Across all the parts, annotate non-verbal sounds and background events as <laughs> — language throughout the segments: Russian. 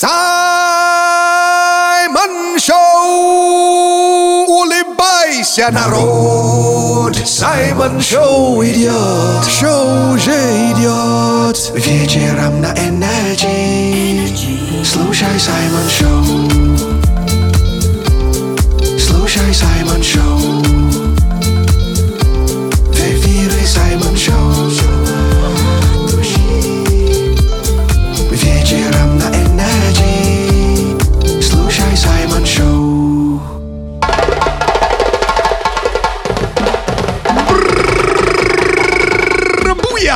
Саймон Шоу! Улыбайся, народ! Саймон Шоу идет! Шоу уже идет! Вечером на Energy. Слушай Саймон Шоу! Слушай Саймон Шоу!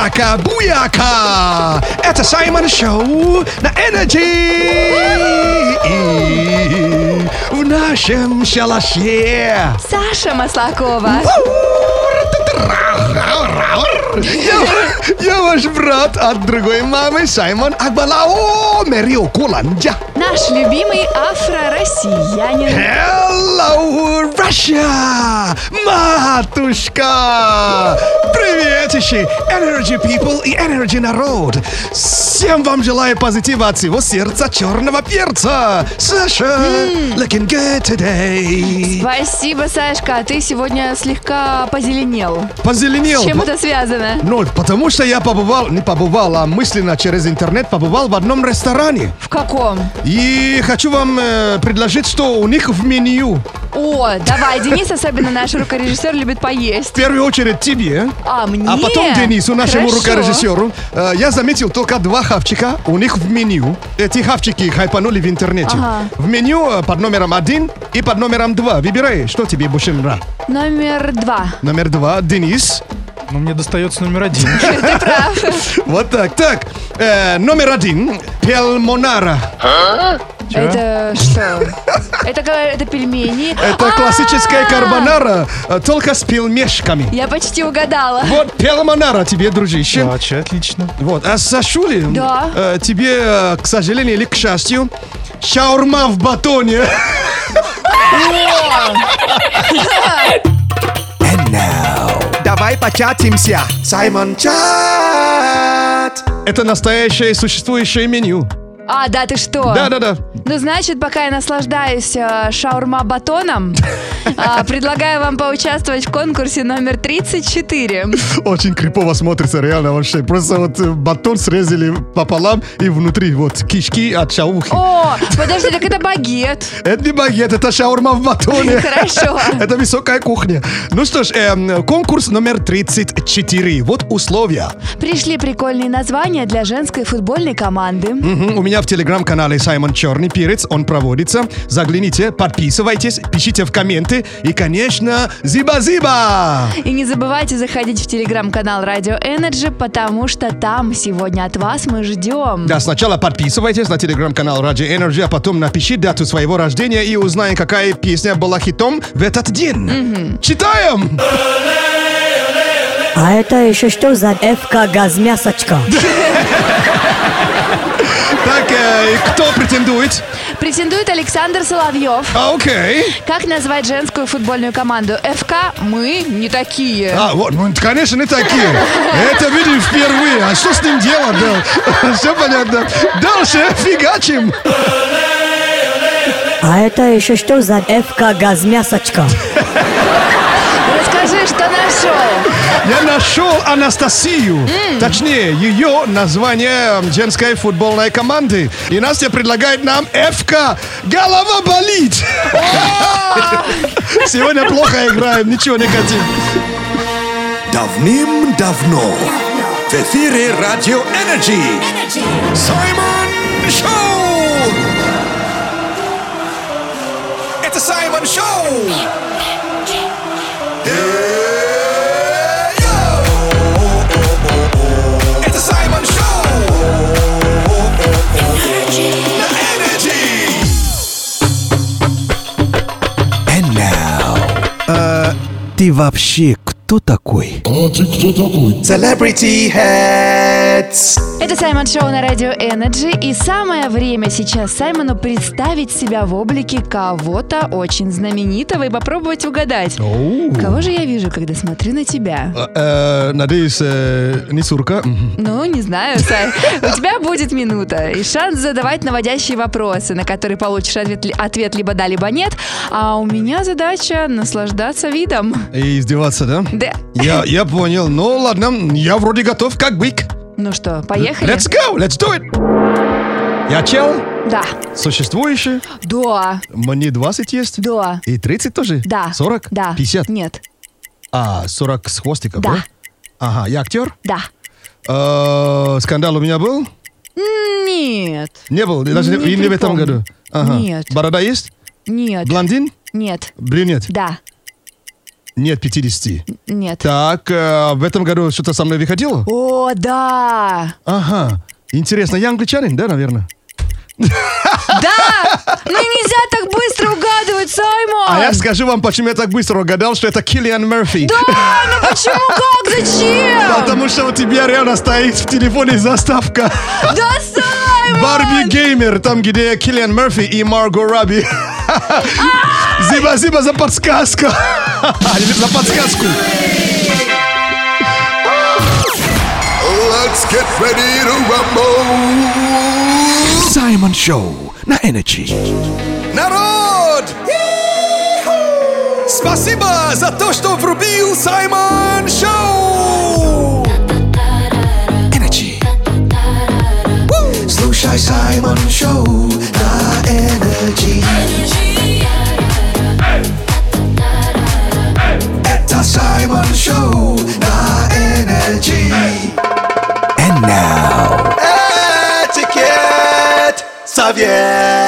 Буяка, буяка! Это Саймон Шоу на Energy! В нашем шалаше! Саша Маслакова. Я, я ваш брат от другой мамы Саймон Акбалао Мерио Куланджа. Наш любимый афро-россиянин. Hello, Russia! Матушка! Приветищи! Energy people и Energy народ! Всем вам желаю позитива от всего сердца черного перца! Саша, looking good today! Спасибо, Сашка. а Ты сегодня слегка позеленел. Позеленел! С чем это связано? Ну, потому что я побывал, не побывал, а мысленно через интернет побывал в одном ресторане. В каком? И хочу вам э, предложить, что у них в меню. О, давай, Денис, особенно наш рукорежиссер, любит В поесть. первую очередь тебе, А, мне? а потом Денису, нашему Хорошо. рукорежиссеру. Э, я заметил только два хавчика у них в меню. Эти хавчики хайпанули в интернете. Ага. В меню э, под номером один и под номером два. Выбирай, что тебе больше нравится. Номер два. Номер два, Денис. Но мне достается номер один. <laughs> Ты прав. Вот так. Так, э, номер один, пелмонара. Это что? Это, это пельмени. Это А, классическая карбонара, э, только с пельмешками. Я почти угадала. Вот пелмонара тебе, дружище. Вообще отлично. Вот, а Сашули, Да. э, тебе, э, к сожалению или к счастью, шаурма в батоне. <laughs> Давай початимся. Саймон Чат. Это настоящее существующее меню. А, да, ты что? Да-да-да. Ну, значит, пока я наслаждаюсь э, шаурма-батоном, <laughs> а, предлагаю вам поучаствовать в конкурсе номер 34. <laughs> Очень крипово смотрится, реально вообще. Просто вот э, батон срезали пополам и внутри вот кишки от шаухи. О, подожди, так это багет. <laughs> Это не багет, это шаурма в батоне. Хорошо. Это высокая кухня. Ну что ж, эм, конкурс номер 34. Вот условия. Пришли прикольные названия для женской футбольной команды. У меня в телеграм-канале Саймон Черный Перец, он проводится. Загляните, подписывайтесь, пишите в комменты. И, конечно, зиба-зиба! И не забывайте заходить в телеграм-канал Radio Energy, потому что там сегодня от вас мы ждем. Да, сначала подписывайтесь на телеграм-канал Radio Energy, а потом напишите дату своего рождения и узнаем, какая песня была хитом в этот день. Читаем! А это еще что за ФК Газмясочка? <laughs> Э, и кто претендует? Претендует Александр Соловьев. А, окей. Как назвать женскую футбольную команду? ФК мы не такие. А, вот, ну, конечно, не такие. Это видим впервые. А что с ним делать, да? <laughs> Все понятно. Дальше фигачим. А это еще что за ФК Газмясочка? Расскажи, что нашел. Я нашел Анастасию. Точнее, ее название женской футбольной команды. И Настя предлагает нам ФК. Голова болит. Сегодня плохо играем, ничего не хотим. Давным-давно в эфире Радио Energy Саймон Шоу! Это Саймон Шоу! Ты вообще кто? кто такой? Celebrity Heads. Это Саймон Шоу на Радио Energy, и самое время сейчас Саймону представить себя в облике кого-то очень знаменитого и попробовать угадать. Кого же я вижу, когда смотрю на тебя? Э, э, Надеюсь, э, не сурка. Ну, не знаю, Сай. У тебя будет минута и шанс задавать наводящие вопросы, на которые получишь ответ, ответ либо да, либо нет. А у меня задача наслаждаться видом. И издеваться, да? Да. Я, я понял. Ну ладно, я вроде готов, как бык. Ну что, поехали? Let's go, let's do it. Я чел, Да. существующий. Да. Мне 20 есть. Да. И 30 тоже? Да. 40? Да. 50? Нет. А, 40 с хвостиком, Да. да? Ага, я актер? Да. Э, скандал у меня был? Нет. Не был, даже Не и не в этом году. Ага. Нет. Борода есть? Нет. Блондин? Нет. Брюнет? Да. Нет, 50. Нет. Так, э, в этом году что-то со мной выходило? О, да. Ага. Интересно, я англичанин, да, наверное? Да! Ну нельзя так быстро угадывать, Саймон! А я скажу вам, почему я так быстро угадал, что это Киллиан Мерфи. Да, ну почему, как, зачем? Потому что у тебя реально стоит в телефоне заставка. Да, Саймон! Барби Геймер, там, где Киллиан Мерфи и Марго Робби. Спасибо за подсказку. За подсказку. Let's get ready to rumble. Саймон Шоу на Energy. Народ! Спасибо за то, что врубил Саймон Шоу! Woo! Слушай Саймон Шоу на Energy. Это Саймон Шоу на Energy. And now, этикет совет.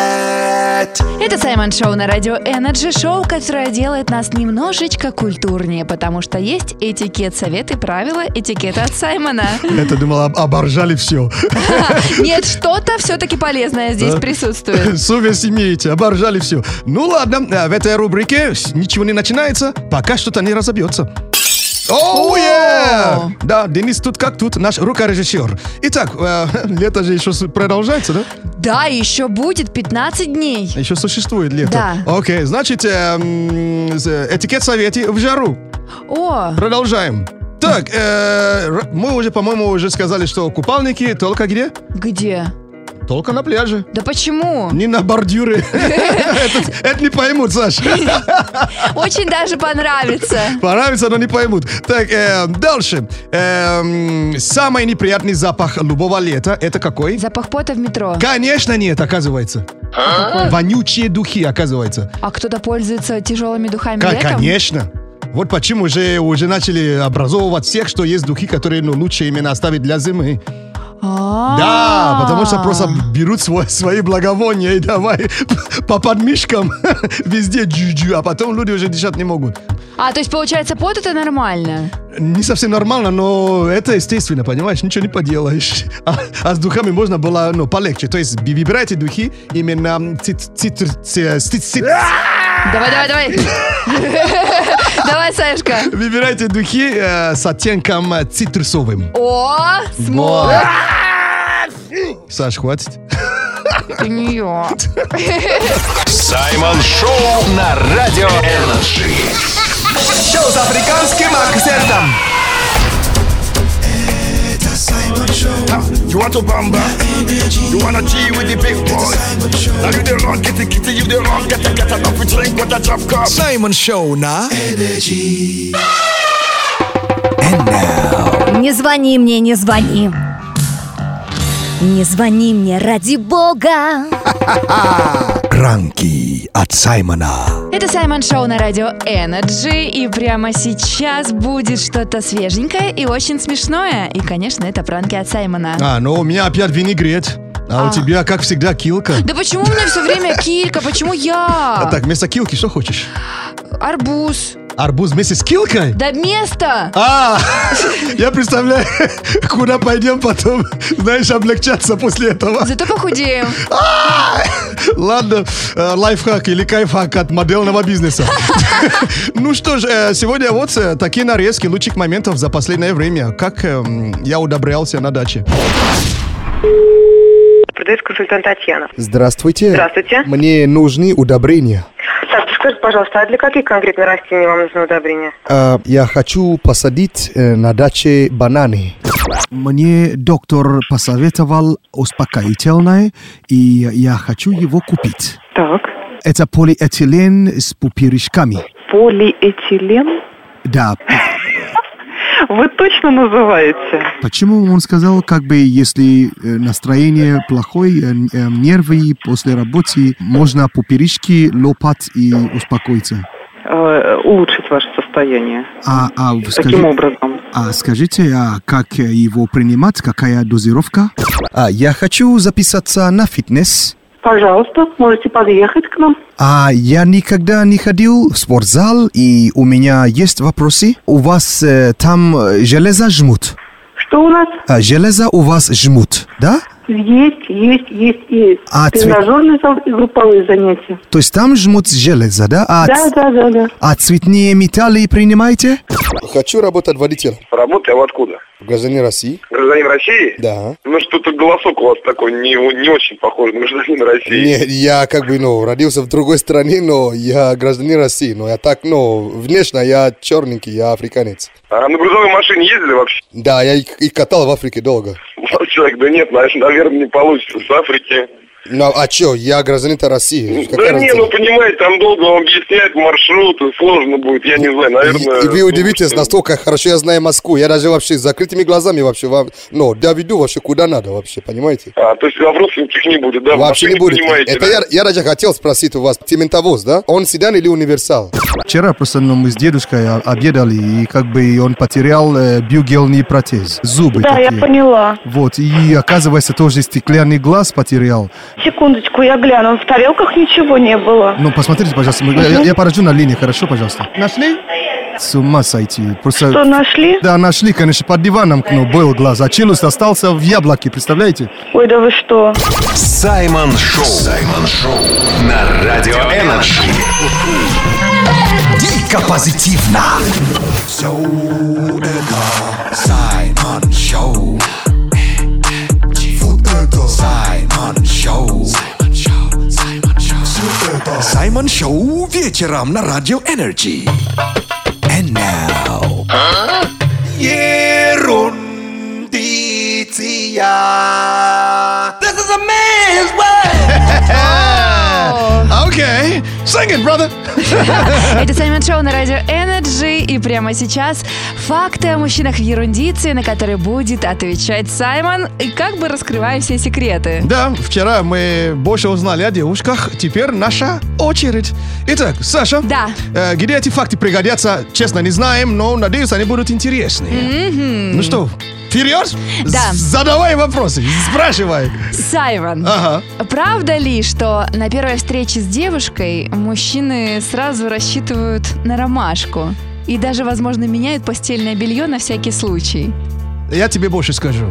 Это Саймон Шоу на радио Energy, шоу, которое делает нас немножечко культурнее, потому что есть этикет, советы, правила этикета от Саймона. <laughs> Это думал, об- оборжали все. <laughs> Нет, что-то все-таки полезное здесь присутствует. <laughs> Совесть имеете, оборжали все. Ну ладно, а в этой рубрике ничего не начинается, пока что-то не разобьется. Оу, О! yeah! Да, Денис тут как тут, наш рукорежиссер. Итак, э, <laughs> лето же еще продолжается, да? Да, еще будет 15 дней. Еще существует лето. Да. Окей, значит, э, с- этикет совете в жару. О, Продолжаем. Так, э, мы уже, по-моему, уже сказали, что купальники только где? где? Только на пляже. Да почему? Не на бордюре. Это не поймут, Саш. Очень даже понравится. Понравится, но не поймут. Так, э, дальше. Эм, Самый неприятный запах любого лета это какой? Запах пота в метро. Конечно нет, оказывается. Вонючие духи, оказывается. А кто-то пользуется тяжелыми духами летом? Конечно. Вот почему уже, уже начали образовывать всех, что есть духи, которые ну, лучше именно оставить для зимы. А. Да, потому что просто берут свой- свои благовония и давай <laughs> по подмышкам <laughs> везде джу-джу, а потом люди уже дышать не могут. А, то есть получается пот это нормально? Не совсем нормально, но это естественно, понимаешь, ничего не поделаешь. <laughs> А, а с духами можно было ну, полегче. То есть выбирайте духи именно цит- цитр- ц- цит- цит- Давай, давай, давай. <laughs> Давай, Сашка. Выбирайте духи э, с оттенком цитрусовым. О, смотри. Саш, хватит. Ты нее. Саймон Шоу на Радио Energy. Шоу с африканским акцентом. Это Саймон Шоу. You want a bamba? You wanna chill with the big boys? Now you the wrong, the kitty, you the wrong, get the get enough to drink with a drop cup. Саймон Шоу на Energy. And now. Не звони мне, не звони. Не звони мне ради бога. Ранки от Саймона. Это Саймон Шоу на радио Energy, и прямо сейчас будет что-то свеженькое и очень смешное. И, конечно, это пранки от Саймона. А, ну у меня опять винегрет. А, у А. тебя, как всегда, килка. Да почему у меня все время килька? Почему А я? так, вместо килки что хочешь? Арбуз. Арбуз вместе с килкой? Да место! А, <laughs> я представляю, куда пойдем потом, знаешь, облегчаться после этого. Зато похудеем. Ладно, э, лайфхак или кайфхак от модельного бизнеса. <laughs> Ну что ж, э, сегодня вот э, такие нарезки лучших моментов за последнее время. Как я удобрялся на даче. Продавец консультант Татьяна. Здравствуйте. Здравствуйте. Мне нужны удобрения. Скажите, пожалуйста, а для каких конкретно растений вам нужно удобрение? А, я хочу посадить э, на даче бананы. Мне доктор посоветовал успокоительное, и я хочу его купить. Так. Это полиэтилен с пупырышками. Полиэтилен? Да, Вы точно называете? Почему он сказал, как бы, если э, настроение плохое, э, э, нервы после работы, можно пупырышки лопать и успокоиться? Улучшить ваше состояние. А, а, скажи- Каким образом? а скажите, а как его принимать, какая дозировка? А, я хочу записаться на фитнес. Пожалуйста, можете подъехать к нам. А я никогда не ходил в спортзал, и у меня есть вопросы. У вас э, там э, железо жмут? Что у нас? А, железо у вас жмут, да? Есть, есть, есть, есть. А цвет- Тренажерные зал и групповые занятия. То есть там жмут железо, да? А, Да, да, да, да. а цветные металлы принимаете? Хочу работать водителем. Работы, а вы откуда? Гражданин России? Гражданин России? Да. Ну что-то голосок у вас такой не, не очень похож на гражданина России. Не, я как бы, ну, родился в другой стране, но я гражданин России. Но я так, ну, внешне я черненький, я африканец. А на грузовой машине ездили вообще? Да, я и, и катал в Африке долго. <laughs> Человек, да нет, наверное, не получится с Африки. Ну, а чё, я гражданин России. да не, ну понимаете, там долго вам объяснять маршруты, сложно будет, я не знаю, наверное... И, и вы удивитесь, настолько хорошо я знаю Москву. Я даже вообще с закрытыми глазами вообще вам, ну, доведу вообще куда надо вообще, понимаете? А, то есть вопросов никаких не будет, да? Вообще Вы не будет. понимаете, Это да? я, я даже хотел спросить у вас, цементовоз, да? Он седан или универсал? Вчера просто ну, мы с дедушкой обедали, и как бы он потерял э, биогельный протез, зубы Да, я такие. поняла. Вот, и оказывается тоже стеклянный глаз потерял. Секундочку, я гляну. В тарелках ничего не было. Ну, посмотрите, пожалуйста, мы- я, я подожду на линии, хорошо, пожалуйста? Нашли? С ума сойти. Просто... Что, нашли? Да, нашли, конечно, под диваном ну, был глаз, а челюсть остался в яблоке, представляете? Ой, да вы что? Саймон Шоу. Саймон Шоу. На Радио Energy. Дико позитивно. Саймон Шоу. Вот это Саймон Саймон Шоу вечером на Радио Energy. And now. Ерундиция. This is a man's Okay, sing it, brother. <laughs> Это Саймон Шоу на радио Energy. И прямо сейчас факты о мужчинах в ерундиции, на которые будет отвечать Саймон. И как бы раскрывая все секреты. Да, вчера мы больше узнали о девушках, теперь наша очередь. Итак, Саша, Да. э, где эти факты пригодятся, честно, не знаем, но надеюсь, они будут интересны. Ну что, вперед? Да. Задавай вопросы, спрашивай. Саймон, Ага. правда ли, что на первой встрече с девушкой мужчины сразу рассчитывают на ромашку? И даже, возможно, меняют постельное белье на всякий случай. Я тебе больше скажу.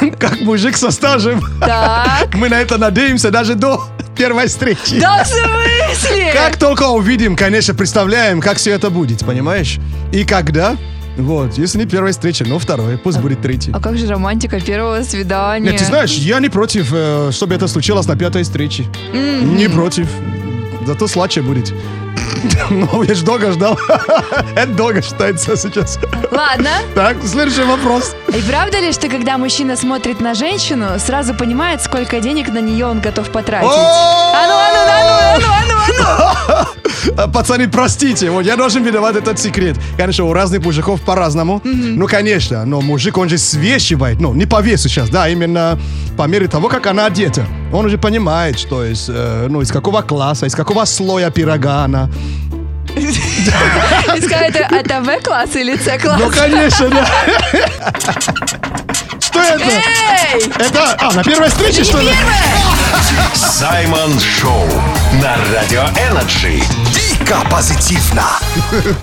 <laughs> Как мужик со стажем, Так. <laughs> мы на это надеемся даже до первой встречи. Да в смысле? Как только увидим, конечно, представляем, как все это будет, понимаешь? И когда? Вот, если не первая встреча, но вторая, пусть будет третья. А как же романтика первого свидания? Нет, ты знаешь, я не против, э, чтобы это случилось на пятой встрече. Не против. Зато сладче будет. <laughs> Ну, я ж долго ждал. <laughs> Это долго считается сейчас. Ладно. Так, следующий вопрос. И правда ли, что когда мужчина смотрит на женщину, сразу понимает, сколько денег на нее он готов потратить? А ну, а ну, а ну, а ну, а ну, а ну. <laughs> А, Пацаны, простите, вот я должен выдавать этот секрет. Конечно, у разных мужиков по-разному. Ну, конечно, но мужик, он же свешивает, ну, не по весу сейчас, да, именно по мере того, как она одета. Он уже понимает, что из, э, ну, из какого класса, из какого слоя пирога она. Это, это В-класс или С-класс? Ну, конечно, да. Что это? Эй! Это, а, на первой встрече, что ли? Саймон Шоу. На Радио Energy. Дико позитивно. <laughs>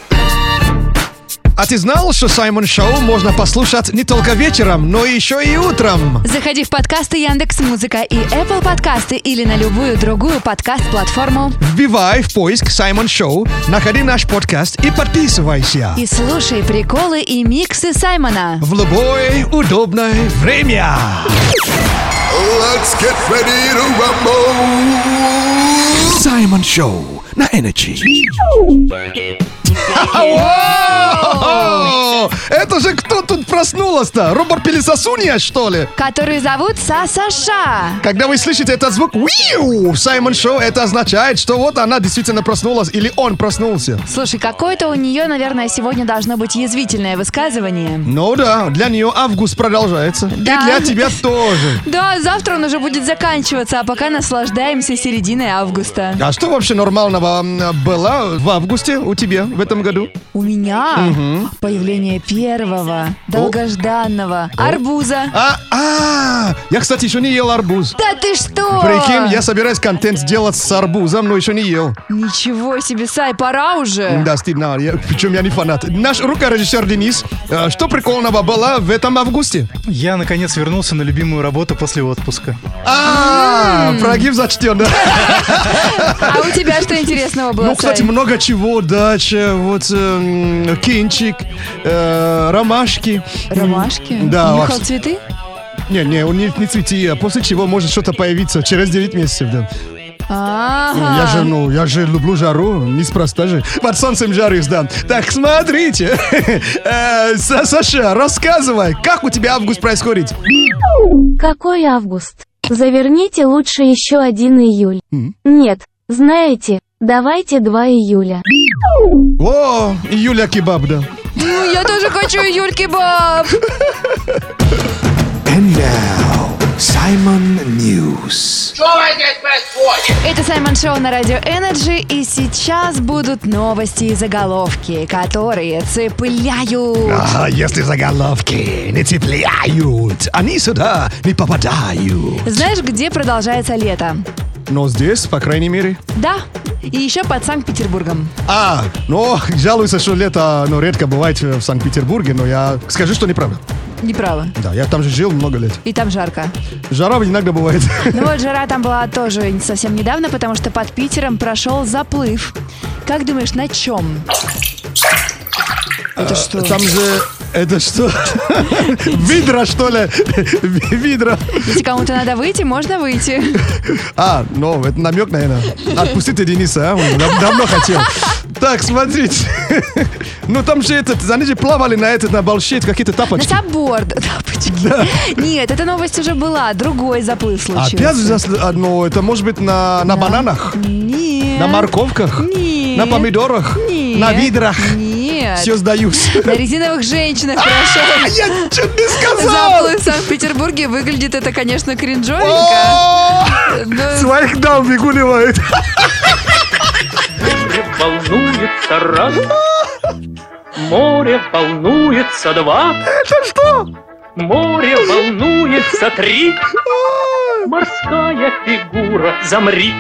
А ты знал, что Саймон Шоу можно послушать не только вечером, но еще и утром? Заходи в подкасты Яндекс Музыка и Apple подкасты или на любую другую подкаст-платформу Вбивай в поиск Саймон Шоу, находи наш подкаст и подписывайся. и слушай приколы и миксы Саймона. В любое удобное время. Let's get ready to rumble. Саймон Шоу на Energy. Вау! Это же кто тут проснулась-то? Робот Пелесосунья, что ли? Который зовут Сасаша. Когда вы слышите этот звук «Уиу» в Саймон Шоу, это означает, что вот она действительно проснулась или он проснулся. Слушай, какое-то у нее, наверное, сегодня должно быть язвительное высказывание. Ну да, для нее август продолжается. Да. И для тебя <laughs> тоже. Да, завтра он уже будет заканчиваться, а пока наслаждаемся серединой августа. А что вообще нормального м, было в августе у тебя в этом году? У меня Мгм. появление первого, долгожданного арбуза. А, а, я, кстати, еще не ел арбуз. Да ты что? Прикинь, я собираюсь контент сделать с арбузом, но еще не ел. Ничего себе, Сай, пора уже. Да, стыдно. Я- причем я не фанат. Наш рукорежиссер Денис, э, что прикольного было в этом августе? Я, наконец, вернулся на любимую работу после отпуска. А, прогиб зачтен, да? А у тебя что интересного было, Ну, кстати, много чего. Дача, вот эм, кинчик, э, ромашки. Ромашки? Да, Нюхал цветы? Не, не, он не, не цвети, а после чего может что-то появиться через 9 месяцев, да. Ага. Ну, Я же, ну, я же люблю жару, неспроста же. Под солнцем жарюсь, да. Так, смотрите. <laughs> Э, Са- Саша, рассказывай, как у тебя август происходит? Какой август? Заверните лучше еще один июль. Нет, знаете, давайте 2 июля. О, Юля Кебаб, да. Ну, я тоже хочу Юльки Баб. And now, Simon News. Это Саймон Шоу на Радио Energy, и сейчас будут новости и заголовки, которые цепляют. А если заголовки не цепляют, они сюда не попадают. Знаешь, где продолжается лето? Но здесь, по крайней мере. Да, и еще под Санкт-Петербургом. А, ну, жалуются, что лето ну, редко бывает в Санкт-Петербурге, но я скажу, что неправда. Неправо. Да, я там же жил много лет. И там жарко. Жара иногда бывает. Ну вот <laughs> жара там была тоже совсем недавно, потому что под Питером прошел заплыв. Как думаешь, на чем? Это что? Там же, это что? <laughs> Видра, что ли? Видра. Если кому-то надо выйти, можно выйти. А, ну, это намек, наверное. Отпустите Дениса, а? Он дав- давно хотел. Так, смотрите. Ну, там же этот, они же плавали на этот, на балшит, какие-то На <laughs> тапочки. сабборд. Тапочки. Нет, эта новость уже была. Другой заплыв случился. Опять а, ну, это может быть на, на бананах, Нет. на морковках, Нет. на помидорах, Нет. на видрах. Нет. Все сдаюсь. На резиновых женщинах прошел. Я чуть не сказал. Заплыв в Санкт-Петербурге выглядит это, конечно, кринжовенько. Своих дам выгуливает. волнуется раз, море волнуется два. Это что? Море волнуется три, морская фигура, замри.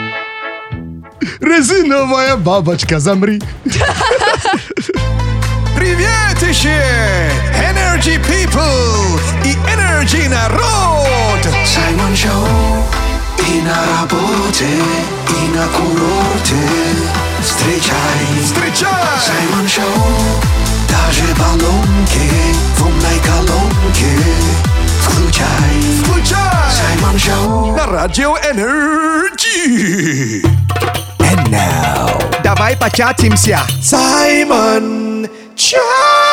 Резиновая бабочка, замри. <laughs> Приветище! Energy People и Energy Народ! Саймон Шоу и на работе, и на курорте. Встречай, встречай! Саймон Шоу, даже баллонки в умной колонке. Включай, включай! Саймон Шоу на радио Energy. And now, Давай початимся. Саймон Чат!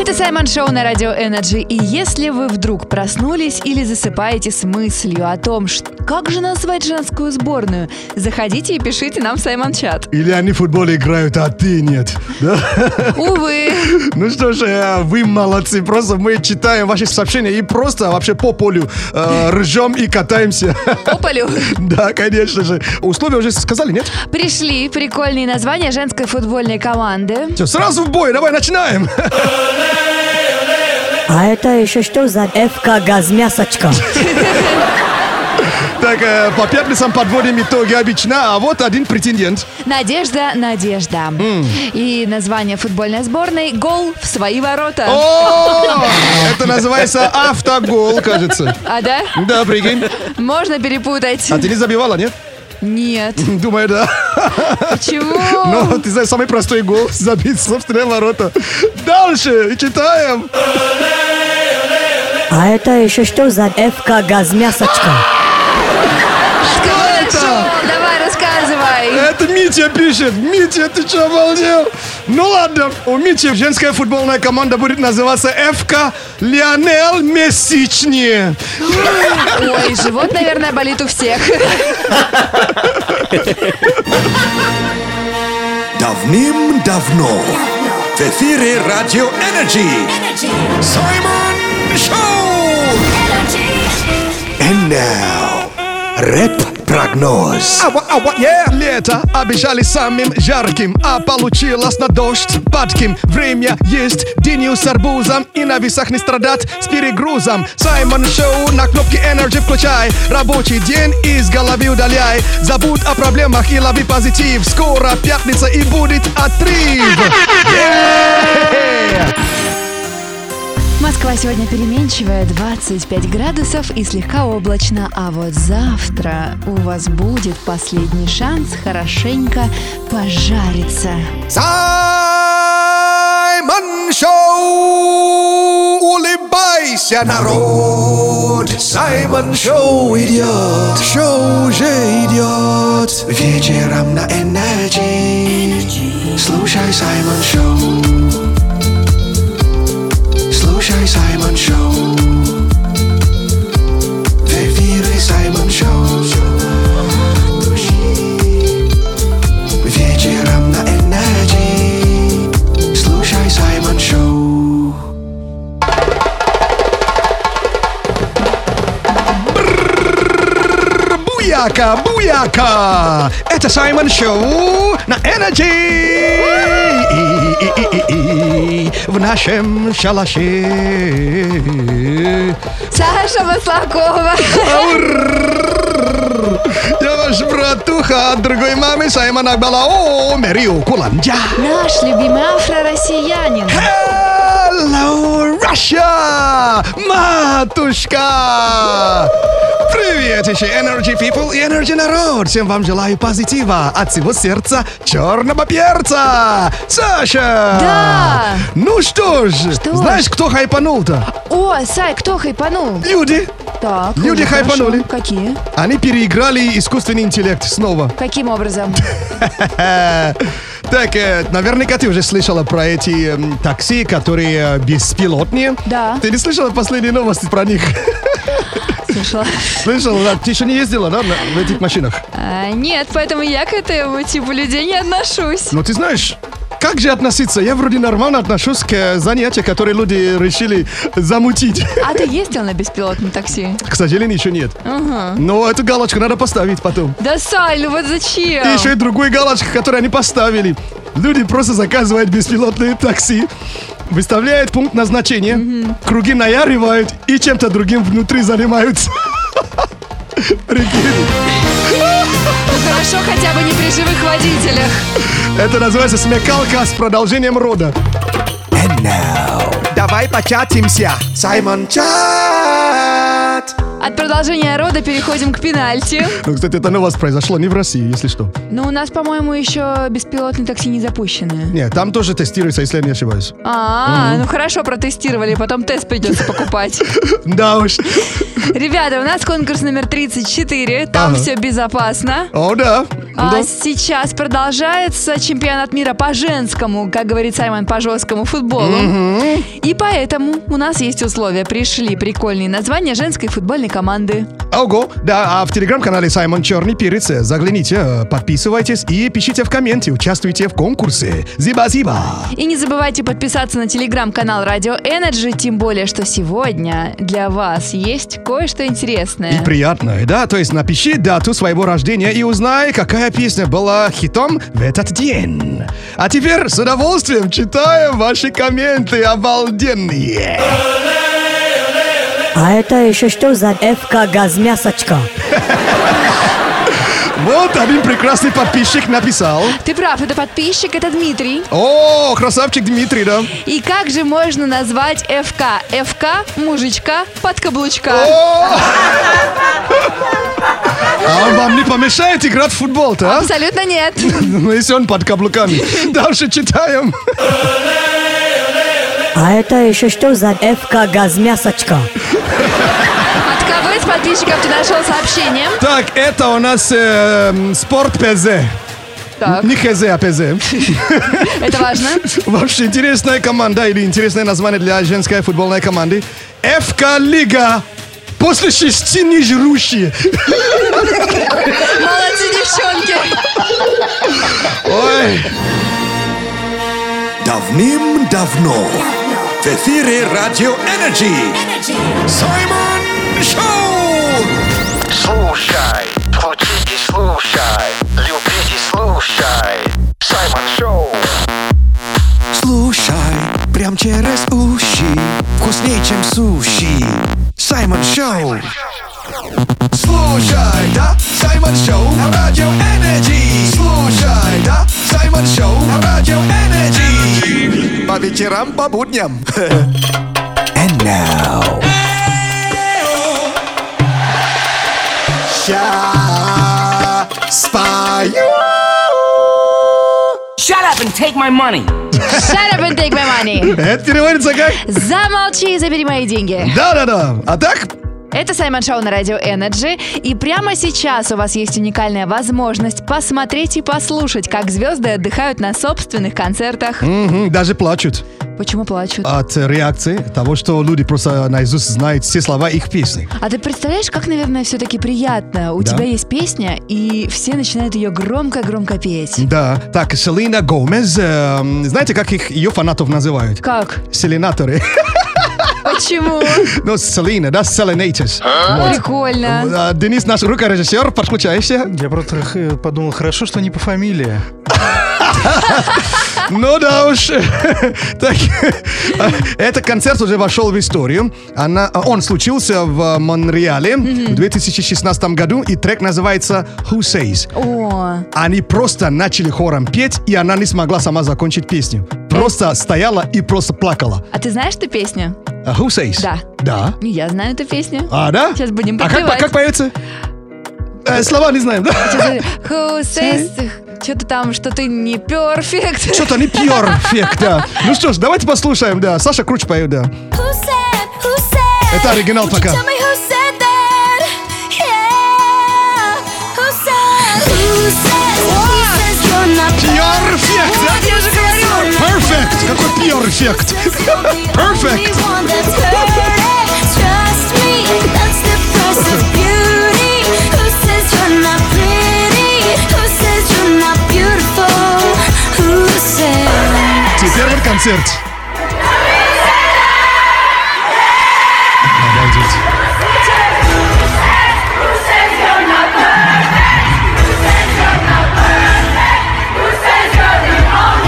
Это Саймон Шоу на Радио Energy. И если вы вдруг проснулись или засыпаете с мыслью о том, ш- как же назвать женскую сборную, заходите и пишите нам в Саймон Чат. Или они в футбол играют, а ты нет. <laughs> Да? Увы. Ну что ж, э, вы молодцы. Просто мы читаем ваши сообщения и просто вообще по полю э, ржем и катаемся. По полю. <laughs> Да, конечно же. Условия уже сказали, нет? Пришли прикольные названия женской футбольной команды. Все, сразу в бой, давай начинаем. <laughs> А это еще что за ФК Газмясочка? <laughs> Так, э, по пятницам подводим итоги обычно, а вот один претендент. Надежда, Надежда. И название футбольной сборной «Гол в свои ворота». О, это называется автогол, кажется. А да? Да, прикинь. Можно перепутать. А ты не забивала, нет? Нет. <laughs> Думаю, да. Почему? <laughs> Ну, ты знаешь, самый простой гол забить собственные ворота. Дальше, читаем. А это еще что за ФК Газмясочка? Хорошо, давай рассказывай. Это Митя пишет. Митя, ты что, обалдел? Ну ладно, у Мити женская футбольная команда будет называться ФК Лионел Месячни. Ой, живот, наверное, болит у всех. Давным-давно в эфире Радио Energy Саймон Шоу! And now, рэп-прогноз. Ава, ава, yeah. Лето обещали самым жарким, а получилось на дождь падким. Время есть, дыню с арбузом и на весах не страдать с перегрузом. Саймон Шоу на кнопке Energy включай. Рабочий день из головы удаляй. Забудь о проблемах и лови позитив. Скоро пятница и будет отрыв. Yeah! Москва сегодня переменчивая, 25 градусов и слегка облачно. А вот завтра у вас будет последний шанс хорошенько пожариться. Саймон Шоу! Улыбайся, народ! Саймон Шоу идет, шоу уже идет. Вечером на Energy. Слушай Саймон Шоу. Слушай Саймон Шоу. В эфире Саймон Шоу. Вечером на Energy. Слушай Саймон Шоу. Буяка, буяка! Это Саймон Шоу на В нашем шалаше. Саша Маслакова. Я ваш братуха от другой мамы Саймон Акбалао Мерио Куланджа. Наш любимый афро-россиянин. Hello, Russia! Матушка! Привет еще Energy People и Energy народ! Всем вам желаю позитива от всего сердца черного перца! Саша! Да! Ну что ж, знаешь, кто хайпанул-то? О, Сай, кто хайпанул? Люди! Так, Люди уже хорошо. хайпанули. Какие? Они переиграли искусственный интеллект снова. Каким образом? <laughs> Так, э, наверняка ты уже слышала про эти такси, которые э, беспилотные. Да. Ты не слышала последние новости про них? <laughs> Слышала. Слышала, да? Ты еще не ездила, да, на- в этих машинах? А, нет, поэтому я к этому типу людей не отношусь. Но ты знаешь, как же относиться? Я вроде нормально отношусь к э, занятию, которые люди решили замутить. А ты ездил на беспилотном такси? К сожалению, еще нет. Ага. Но эту галочку надо поставить потом. Да, Саль, ну вот зачем? И еще и другую галочку, которую они поставили. Люди просто заказывают беспилотные такси, выставляют пункт назначения, круги наяривают и чем-то другим внутри занимаются. Прикинь. Ну, хорошо хотя бы не при живых водителях. Это называется смекалка с продолжением рода. Давай початимся. Саймон Чат. От продолжения рода переходим к пенальти. Ну, кстати, это у вас произошло не в России, если что. Но у нас, по-моему, еще беспилотные такси не запущены. Нет, там тоже тестируется, если я не ошибаюсь. А, ну хорошо, протестировали, потом тест придется покупать. <laughs> Да уж. Ребята, у нас конкурс номер 34, там все безопасно. О, да. А сейчас продолжается чемпионат мира по женскому, как говорит Саймон, по жесткому футболу. И поэтому у нас есть условия. Пришли прикольные названия женской футбольной команды. Ого, да, а в телеграм-канале Саймон Черный Перец загляните, э, подписывайтесь и пишите в комменте, участвуйте в конкурсе. Зиба-зиба. И не забывайте подписаться на телеграм-канал Radio Energy, тем более, что сегодня для вас есть кое-что интересное. И приятное, да? То есть напиши дату своего рождения и узнай, какая песня была хитом в этот день. А теперь с удовольствием читаем ваши комменты обалденные. А это еще что за ФК Газмясочка? Вот один прекрасный подписчик написал. Ты прав, это подписчик, это Дмитрий. О, красавчик Дмитрий, да? И как же можно назвать ФК? ФК, мужичка, под каблучка. А он вам не помешает играть в футбол-то, а? Абсолютно нет. <laughs> Ну, если он под каблуками. Дальше читаем. А это еще что за ФК Газмясочка? От кого из подписчиков ты нашел сообщение? Так, это у нас э, спорт ПЗ. Так. Не ХЗ, а ПЗ. <laughs> Это важно. Вообще интересная команда или интересное название для женской футбольной команды. ФК Лига. После шести не жрущие. Молодцы, девчонки. Ой. Давным-давно. В эфире Радио Energy. Саймон Шоу! Слушай, включите, слушай, любите, слушай. Саймон Шоу. Слушай, прям через уши Вкуснее, чем суши. Саймон Шоу. Слушай, да, Саймон Шоу на Радио Energy. Слушай, да, Саймон Шоу на Радио Energy По вечерам, по будням <laughs> And now Ща спою Shut up and take my money. Shut up and take my money. Это переводится как? Замолчи и забери мои деньги. Да-да-да. А так? Это Саймон Шоу на Радио Energy, и прямо сейчас у вас есть уникальная возможность посмотреть и послушать, как звезды отдыхают на собственных концертах. Мгм, даже плачут Почему плачут? от реакции того, что люди просто наизусть знают все слова их песни. А ты представляешь, как, наверное, все-таки приятно? У Да. тебя есть песня, и все начинают ее громко-громко петь. Да. Так, Селина Гомез. э, знаете, как их ее фанатов называют? Как? Селинаторы. <laughs> Почему? <laughs> Ну, Селина, да, Селинатors. Прикольно. А, Денис, наш рукорежиссер, подключаешься? Я просто х- подумал, хорошо, что не по фамилии. <laughs> Ну да уж. <laughs> Так, этот концерт уже вошел в историю. Она, он случился в Монреале в 2016 году, и трек называется Who Says. О, Они просто начали хором петь, и она не смогла сама закончить песню. Просто стояла и просто плакала. а ты знаешь эту песню? Who Says? Да. Да. Я знаю эту песню. А, да? Сейчас будем А как, подпевать. как поется? Э, слова не знаем, да? Who <laughs> says... Что-то там, что ты не перфект. <laughs> Что-то не перфект, да. Ну что ж, давайте послушаем, да. Саша Круч поет, да. Это оригинал пока. Перфект, да? Я же говорю. Perfect! Какой перфект? Perfect! Концерт. Обалдеть.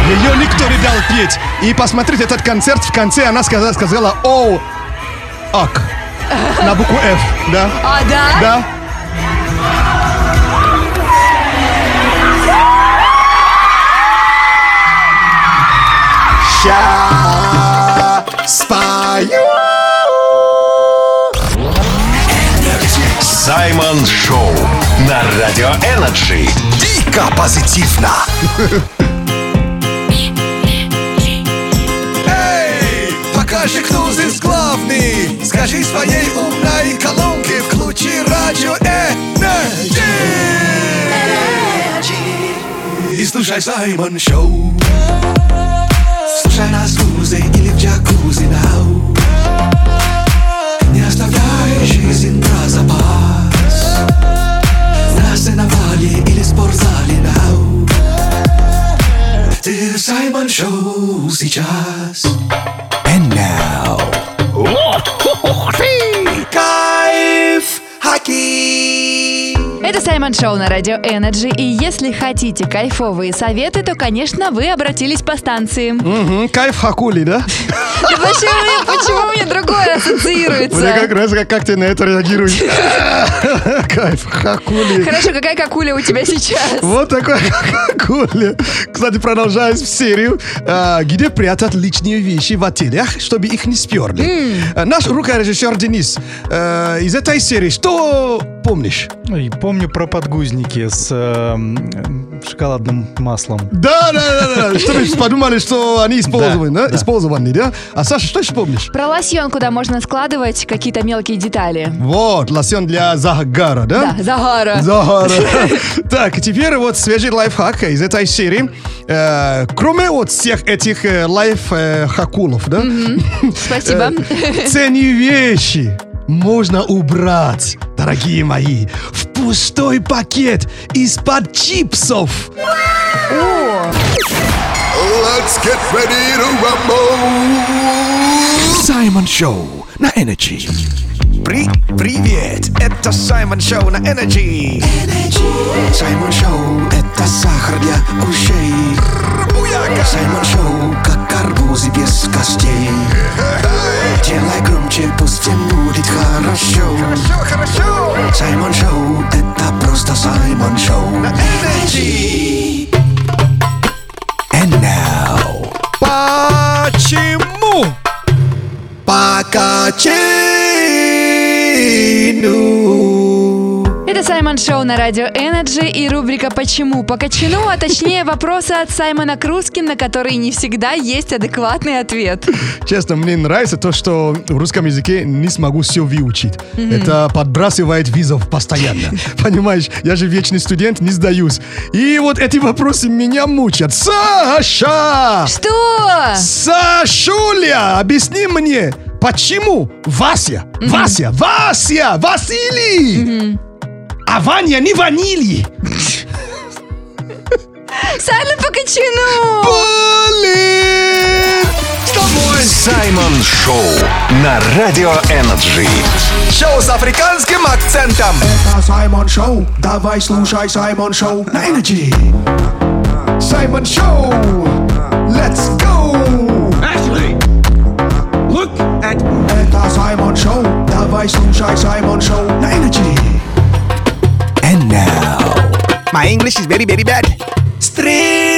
Ее никто не дал петь. И посмотрите этот концерт, в конце она сказала, сказала «Оу, ак». На букву F, да? А, да? Да. Ща спою. Саймон Шоу на Радио Energy. Дико позитивно. Эй, покажи, кто здесь главный. Скажи своей умной колонке Включи радио Energy. И слушай Саймон Шоу Слушай нас в лузе или в джакузи нау Не оставляй жизнь про запас На сеновале или спортзале нау Ты в Саймон Шоу сейчас And now. Кайф Хаки <laughs> Это Саймон Шоу на Радио Energy. И если хотите кайфовые советы, то, конечно, вы обратились по станции. Мгм, кайф хакули, да? Почему, почему мне другое ассоциируется? Мне как раз как, как ты на это реагируешь. <laughs> Кайф хакули. Хорошо, какая какуля у тебя сейчас? Вот такой хакули. Кстати, продолжая серию, а, где прятать личные вещи в отелях, чтобы их не сперли. Наш рукорежиссер Денис э, из этой серии, что помнишь? Ой, помню про подгузники с эм, шоколадным маслом. Да, да, да, да. Чтобы подумали, что они использованы, да? да. Использованы, да? А Саша, что еще помнишь? Про лосьон, куда можно складывать какие-то мелкие детали. Вот, лосьон для загара, да? Да, загара. Загара. <laughs> Так, теперь вот свежий лайфхак из этой серии. Э, Кроме вот всех этих э, лайфхакулов, да? <laughs> Спасибо. Э, Ценные вещи можно убрать, дорогие мои, в пустой пакет из-под чипсов. Let's get ready to rumble. Саймон Шоу на Energy. При привет, это Саймон Шоу на Energy. Саймон Шоу, это сахар для ушей. Саймон Шоу, как арбузы без костей. Делай громче, пусть всем будет хорошо. Саймон Шоу, это просто Саймон Шоу на Energy. And now. Почему? Покачину. Это Саймон Шоу на Радио Energy и рубрика «Почему?». По качану, а точнее <laughs> вопросы от Саймона Круски, на которые не всегда есть адекватный ответ. Честно, мне нравится то, что в русском языке не смогу все выучить. Это подбрасывает визов постоянно. <laughs> Понимаешь, я же вечный студент, не сдаюсь. И вот эти вопросы меня мучат. Саша! Что? Сашуля, объясни мне, почему Вася, Вася, Вася, Василий, а Ваня не Ванилий? Саймон по кочану! Блин! С тобой. Саймон Шоу на Радио Energy. Шоу с африканским акцентом. Это Саймон Шоу. Давай слушай Саймон Шоу на Energy. Саймон Шоу. Let's go. Это Саймон Шоу. Давай слушай Саймон Шоу на Energy. And now. My English is very, very bad. Straight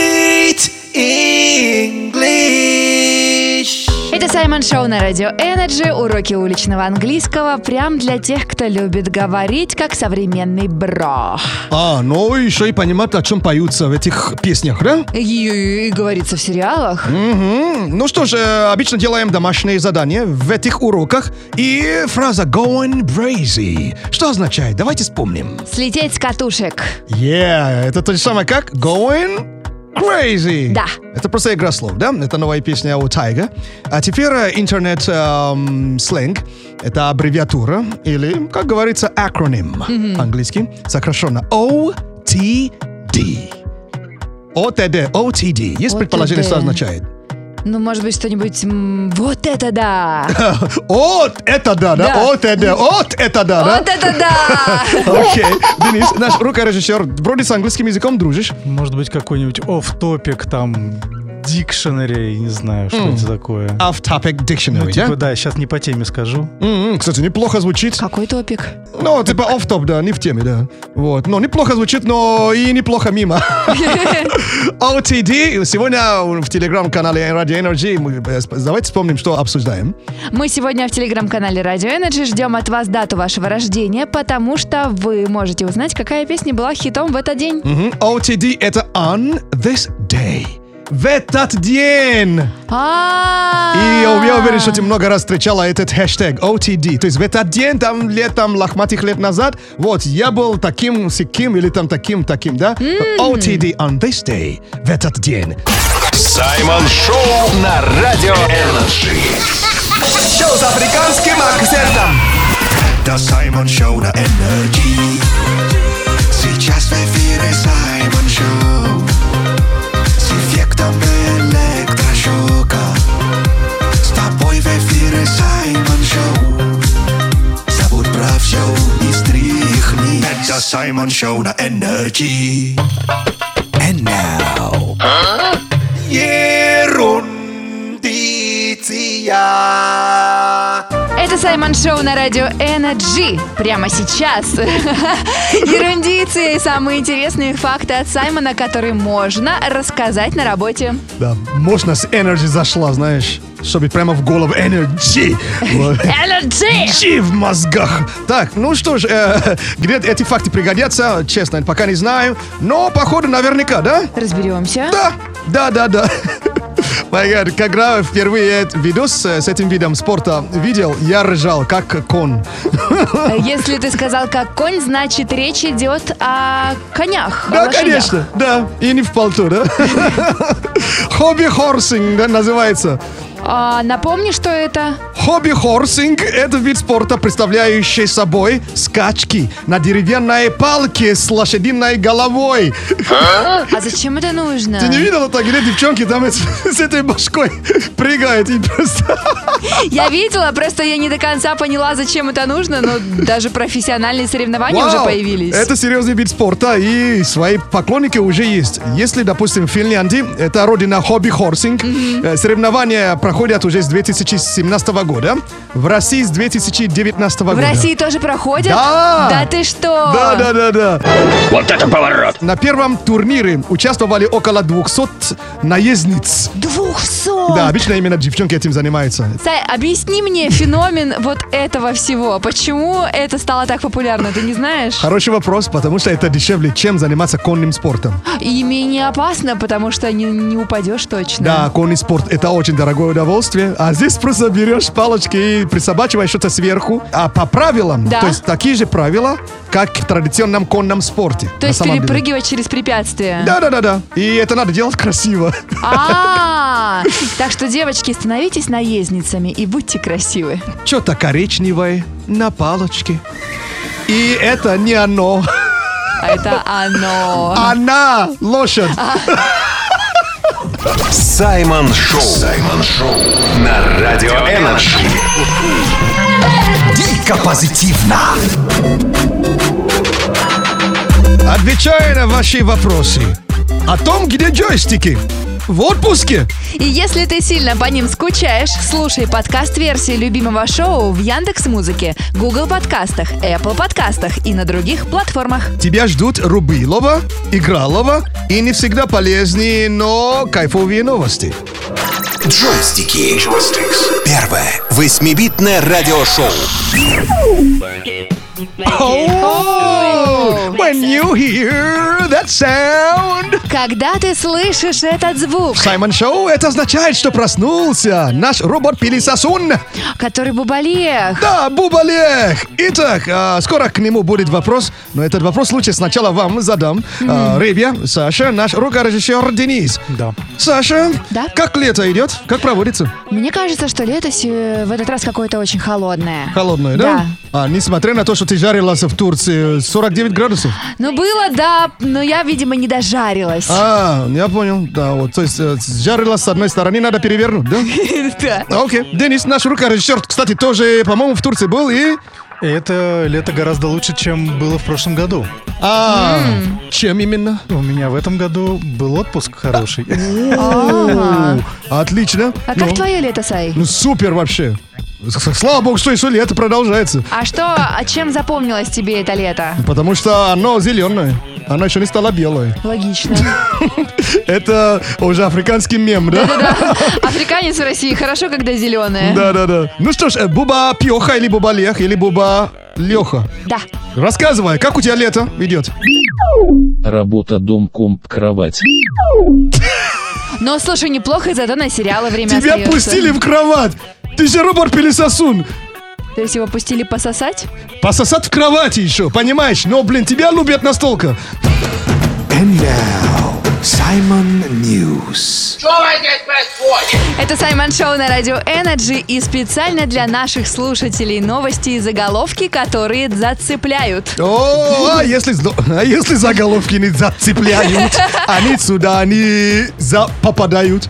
Шоу на Радио Energy, уроки уличного английского, прям для тех, кто любит говорить, как современный бро. А, ну еще и понимать, о чем поются в этих песнях, да? И, и говорится в сериалах. Мгм. Ну что ж, э, обычно делаем домашние задания в этих уроках. И фраза going crazy. Что означает? Давайте вспомним. Слететь с катушек. Yeah, это то же самое как going crazy. Да. Это просто игра слов, да? Это новая песня у Тайга. А теперь э, интернет эм. Это аббревиатура или, как говорится, acronym английский. Сокращенно OTD. OTD, OTD. Есть предположение, что OTD. означает? Ну, может быть, что-нибудь... вот это да! <laughs> От это да, да? Да. От это, от это да, да? Вот это да! <laughs> Окей. Денис, наш рукорежиссер, вроде с английским языком дружишь? Может быть, какой-нибудь оф-топик, там, дикшенери, не знаю, что М. это такое. Off-topic dictionary, Ну, типа, да? да, сейчас не по теме скажу. М-м, Кстати, неплохо звучит. Какой топик? Ну, типа оф-топ, да, не в теме, да. Вот. Но неплохо звучит, но и неплохо мимо. <laughs> OTD. Сегодня в телеграм-канале Radio Energy мы, э, давайте вспомним, что обсуждаем. Мы сегодня в телеграм-канале Радио Energy ждем от вас дату вашего рождения, потому что вы можете узнать, какая песня была хитом в этот день. Мгм. OTD это on this day. В этот день. И я уверен, что ты много раз встречала этот хэштег OTD. То есть в этот день, там, лет, там, лохматых лет назад, вот, я был таким, сяким, или там таким, таким, да? OTD on this day. В этот день. Саймон Шоу на Радио Energy. Шоу с африканским акцентом. Это Саймон Шоу на Energy. Сейчас в эфире Саймон Шоу. С эффектом электрошока. С тобой в эфире Саймон Шоу. Забудь стряхни. Это Саймон Шоу на радио Energy. Прямо сейчас. <laughs> Ерундиции и самые интересные факты от Саймона, которые можно рассказать на работе. Да, можно с Energy зашла, знаешь, чтобы прямо в голову Energy. Energy! Energy в мозгах. Так, ну что ж, э, где эти факты пригодятся, честно, пока не знаю. Но, походу, наверняка, да? Разберемся. Да, да, да, да. Когда впервые этот видос э, с этим видом спорта видел, я ржал, как кон. <laughs> Если ты сказал как конь, значит речь идет о конях. о Да, лошадях. конечно, да. И не в полту, да? <laughs> Хобби-хорсинг да, называется. А, напомни, что это? Хобби-хорсинг – это вид спорта, представляющий собой скачки на деревянной палке с лошадиной головой. А зачем это нужно? Ты не видела так, где девчонки там с, с этой башкой прыгают и просто... Я видела, просто я не до конца поняла, зачем это нужно, но даже профессиональные соревнования Вау! уже появились. Это серьезный вид спорта, и свои поклонники уже есть. Если, допустим, в Финляндии, это родина хобби-хорсинг, э, соревнования проходят уже с 2017 года, в России с 2019 В года. России тоже проходят? Да! Да ты что? Да, да, да, да. Вот это поворот! На первом турнире участвовали около 200 наездниц. 200? Да, обычно именно девчонки этим занимаются. Сай, объясни мне феномен вот этого всего. Почему это стало так популярно, ты не знаешь? Хороший вопрос, потому что это дешевле, чем заниматься конным спортом. И менее опасно, потому что не, не упадешь точно. Да, конный спорт это очень дорогое удовольствие. А здесь просто берешь палочки и присобачиваешь что-то сверху. А по правилам, Да. то есть такие же правила, как в традиционном конном спорте. То есть самом деле. перепрыгивать через препятствия. Да, да, да, да. И это надо делать красиво. А, так что, девочки, становитесь наездницами и будьте красивы. Что-то коричневое на палочке. И это не оно. А это оно. Она лошадь. Саймон Шоу. Саймон Шоу. На Радио Energy. Дико позитивно. Отвечая на ваши вопросы о том, где джойстики. В отпуске. И если ты сильно по ним скучаешь, слушай подкаст-версии любимого шоу в Яндекс Музыке, Google подкастах, Apple подкастах и на других платформах. Тебя ждут Рубилова, Игралова и не всегда полезные, но кайфовые новости. Джойстики. Первое. Восьмибитное радиошоу. Oh, when you hear that sound. Когда ты слышишь этот звук, Саймон Шоу, это означает, что проснулся наш робот-пылесосун. который бубалех. Да, Бубалех. Итак, а, скоро к нему будет вопрос, но этот вопрос лучше сначала вам задам. А, Ребя, Саша, наш рукорежиссер Денис. Да. Саша, Да? как лето идет? Как проводится? Мне кажется, что лето се- в этот раз какое-то очень холодное. Холодное, да? А, несмотря на то, что ты жарилась в Турции 49 градусов. Ну, было, да, но я, видимо, не дожарилась. А, я понял. Да, вот, то есть э, жарилась с одной стороны, надо перевернуть, да? <laughs> Да. Окей. Денис, наш рукорежиссер, кстати, тоже, по-моему, в Турции был и... Это лето гораздо лучше, чем было в прошлом году. А, чем именно? У меня в этом году был отпуск хороший. А. Отлично. А как Ну, твое лето, Сай? Ну, супер вообще. Слава богу, что еще лето продолжается. А что, а чем запомнилось тебе это лето? Потому что оно зеленое. Оно еще не стало белое. Логично. <laughs> Это уже африканский мем, да? Да-да-да. Африканец в России хорошо, когда зеленое. Да-да-да. Ну что ж, э, Буба Пьоха или Буба Лех или Буба Леха? Да. Рассказывай, как у тебя лето идет? Работа, дом, комп, кровать. Но, слушай, неплохо, зато на сериалы время Тебя остается. пустили в кровать! Ты же робот-пылесосун! То есть его пустили пососать? Пососать в кровати еще, понимаешь? Но, блин, тебя любят настолько. And now, Simon News. Это Саймон Шоу на радио Energy и специально для наших слушателей новости и заголовки, которые зацепляют. О, а если, а если заголовки не зацепляют, <laughs> они сюда не за попадают.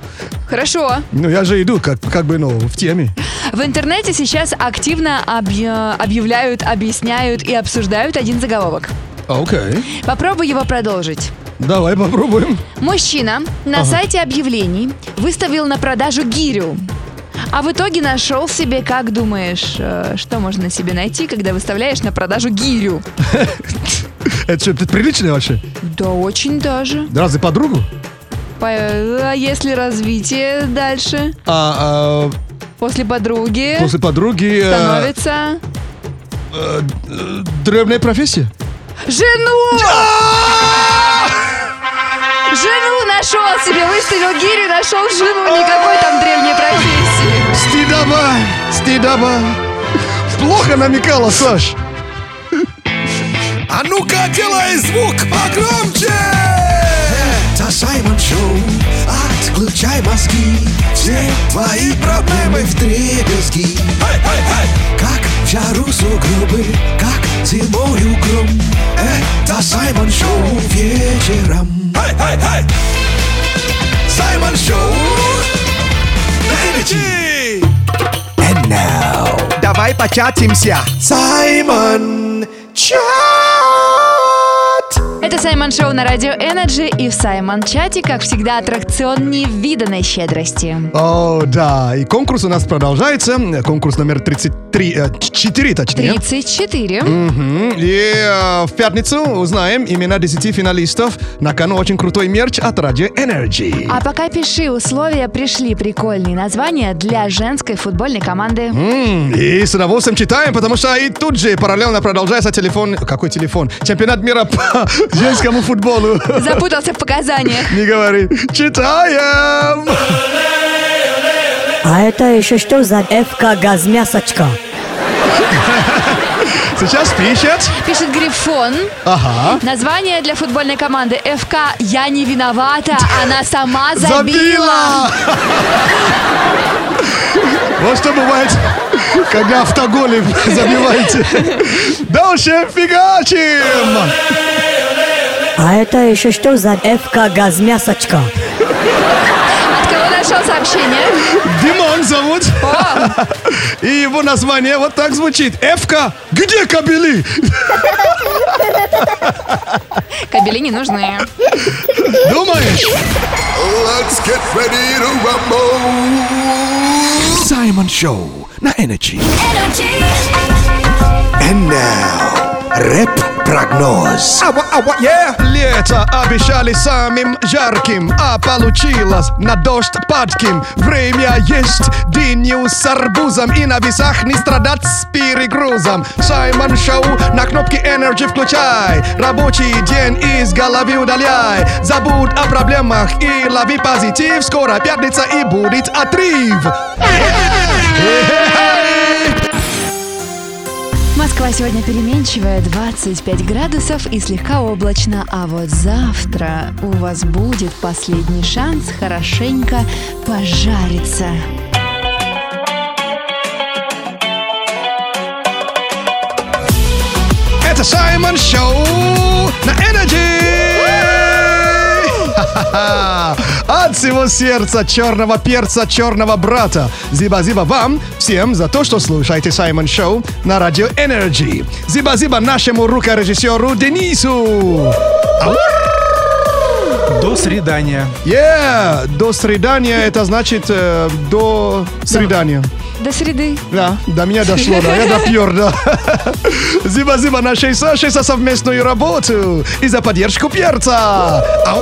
Хорошо. Ну, я же иду, как, как бы, ну, в теме. В интернете сейчас активно объ- объявляют, объясняют и обсуждают один заголовок. Окей. Попробуй его продолжить. Давай попробуем. Мужчина на Ага. сайте объявлений выставил на продажу гирю. А в итоге нашел себе, как думаешь, э, что можно себе найти, когда выставляешь на продажу гирю? <laughs> Это что, это прилично вообще? Да очень даже. Да Разве подругу? По- А если развитие дальше? А, После подруги а, после подруги... э, становится э, э, древняя профессия? жену! Жену нашел себе, выставил гирю, нашел жену, никакой там древней профессии. Стыдоба! Стыдоба! Плохо намекала, Саш. А ну-ка, делай звук погромче! Шоу, отключай мозги. Все твои проблемы в дребезги Как в жару сугробы, как зимою гром Это Саймон Шоу вечером. Саймон Шоу! Energy. And now. Давай початимся. Саймон Чат Это Саймон Шоу на Радио Energy и в Саймон Чате, как всегда, аттракцион невиданной щедрости. О, да, и конкурс у нас продолжается. Конкурс номер 33, э, 4, точнее. 34. Мгм. И э, в пятницу узнаем имена 10 финалистов. На кону очень крутой мерч от Radio Energy. А пока пиши, условия пришли прикольные названия для женской футбольной команды. М, И с удовольствием читаем, потому что и тут же параллельно продолжается телефон... Какой телефон? Чемпионат мира по женскому футболу. Запутался в показаниях. Не говори. Читаем! А это еще что за ФК Газмясочка? Сейчас пишет. Пишет Грифон. Ага. Название для футбольной команды ФК «Я не виновата, она сама забила». Забила! Вот что бывает, когда автоголи забиваете. Дальше фигачим! А это еще что за ФК Газмясочка? От кого нашел сообщение? Димон зовут. И его название вот так звучит. Эвка, где кабели? Кабели не нужны. Думаешь? Let's get ready to rumble. Саймон Шоу на Energy. And now, рэп-прогноз. Лето обещали самым жарким, а получилось на дождь падким. Время есть дыню с арбузом и на весах не страдать с перегрузом. Саймон Шоу на кнопке Energy включай. Рабочий день из головы удаляй. Забудь о проблемах и лови позитив. Скоро пятница и будет отрыв. Москва сегодня переменчивая, 25 градусов и слегка облачно. А вот завтра у вас будет последний шанс хорошенько пожариться. Это Саймон Шоу на Energy! От всего сердца черного перца, черного брата. Зиба-зиба вам всем за то, что слушаете Саймон Шоу на радио Energy. Зиба-зиба нашему рукорежиссеру Денису. До свидания. Yeah! До свидания, это значит э, до свидания. До среды. Да, до меня дошло, да, я допер, да. Зиба-зиба нашей Сашей за совместную работу и за поддержку перца. Ау!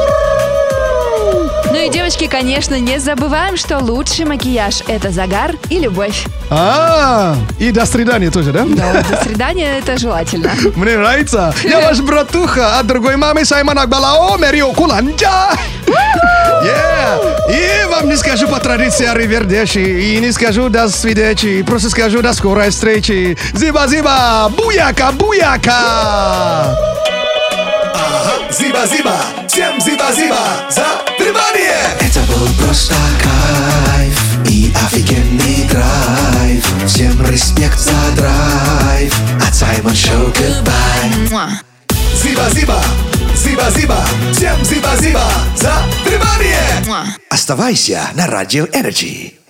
Ну и, девочки, конечно, не забываем, что лучший макияж – это загар и любовь. А, и до свидания тоже, да? Но до свидания – это желательно. <laughs> Мне нравится. Я ваш братуха от другой мамы Саймон Акбалао Мерио Куланджа. И вам не скажу по традиции аривердеши, и не скажу до свидечи, просто скажу до скорой встречи. Зиба-зиба, буяка, буяка. Зиба-зиба, всем зиба-зиба за внимание! Это был просто кайф и офигенный драйв. Всем респект за драйв. От Саймон Шоу goodbye. Зиба-зиба, зиба-зиба, всем зиба-зиба за внимание! Оставайся на Радио Energy.